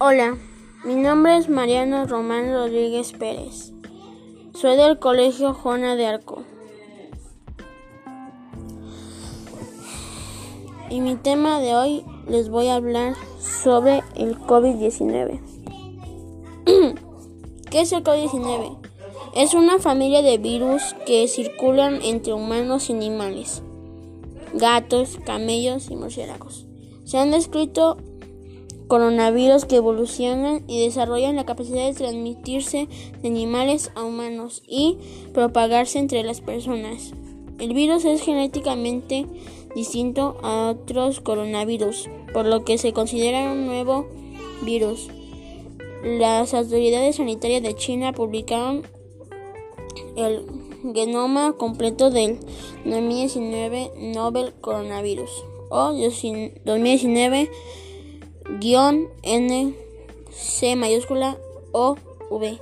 Hola, mi nombre es Mariano Román Rodríguez Pérez. Soy del Colegio Juana de Arco. Y mi tema de hoy les voy a hablar sobre el COVID-19. ¿Qué es el COVID-19? Es una familia de virus que circulan entre humanos y animales, gatos, camellos y murciélagos. Se han descrito coronavirus que evolucionan y desarrollan la capacidad de transmitirse de animales a humanos y propagarse entre las personas. El virus es genéticamente distinto a otros coronavirus, por lo que se considera un nuevo virus. Las autoridades sanitarias de China publicaron el genoma completo del 2019 Nobel Coronavirus o 2019 N C mayúscula O V.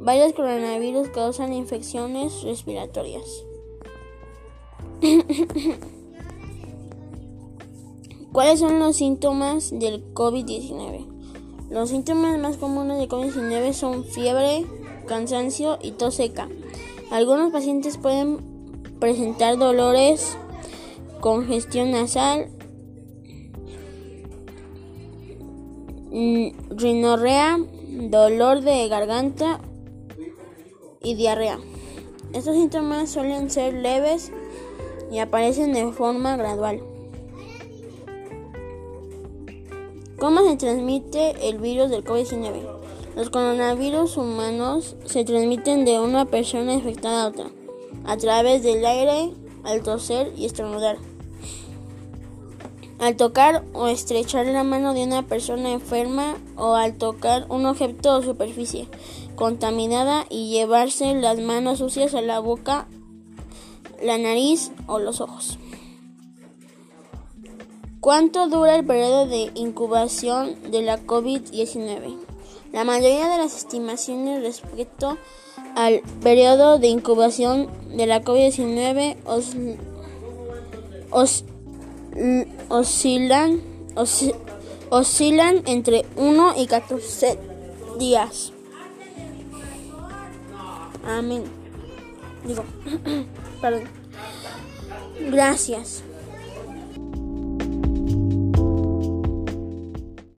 Varios coronavirus causan infecciones respiratorias. ¿Cuáles son los síntomas del COVID-19? Los síntomas más comunes del COVID-19 son fiebre, cansancio y tos seca. Algunos pacientes pueden presentar dolores, congestión nasal, rinorrea, dolor de garganta y diarrea. Estos síntomas suelen ser leves y aparecen de forma gradual. ¿Cómo se transmite el virus del COVID-19? Los coronavirus humanos se transmiten de una persona infectada a otra a través del aire al toser y estornudar. Al tocar o estrechar la mano de una persona enferma o al tocar un objeto o superficie contaminada y llevarse las manos sucias a la boca, la nariz o los ojos. ¿Cuánto dura el periodo de incubación de la COVID-19? La mayoría de las estimaciones respecto al periodo de incubación de la COVID-19 os, os oscilan, oscilan entre 1 y 14 días. Amén. Digo, perdón. Gracias.